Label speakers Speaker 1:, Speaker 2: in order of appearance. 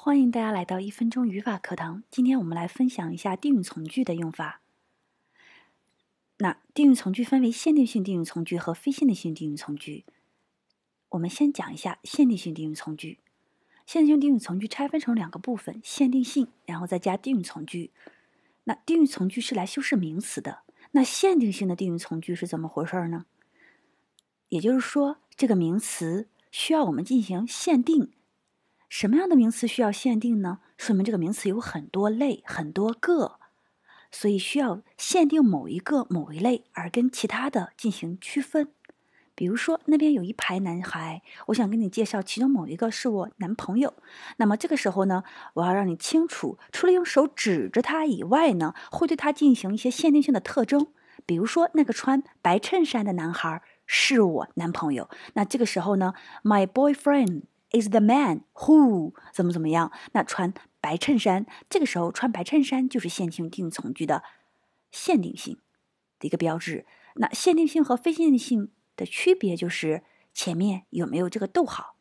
Speaker 1: 欢迎大家来到一分钟语法课堂。今天我们来分享一下定语从句的用法。那定语从句分为限定性定语从句和非限定性定语从句。我们先讲一下限定性定语从句。限定性定语从句拆分成两个部分：限定性，然后再加定语从句。那定语从句是来修饰名词的。那限定性的定语从句是怎么回事呢？也就是说，这个名词需要我们进行限定。什么样的名词需要限定呢？说明这个名词有很多类、很多个，所以需要限定某一个、某一类，而跟其他的进行区分。比如说，那边有一排男孩，我想跟你介绍其中某一个是我男朋友。那么这个时候呢，我要让你清楚，除了用手指着他以外呢，会对他进行一些限定性的特征。比如说，那个穿白衬衫的男孩是我男朋友。那这个时候呢，my boyfriend。Is the man who 怎么怎么样？那穿白衬衫，这个时候穿白衬衫就是限定定从句的限定性的一个标志。那限定性和非限定性的区别就是前面有没有这个逗号。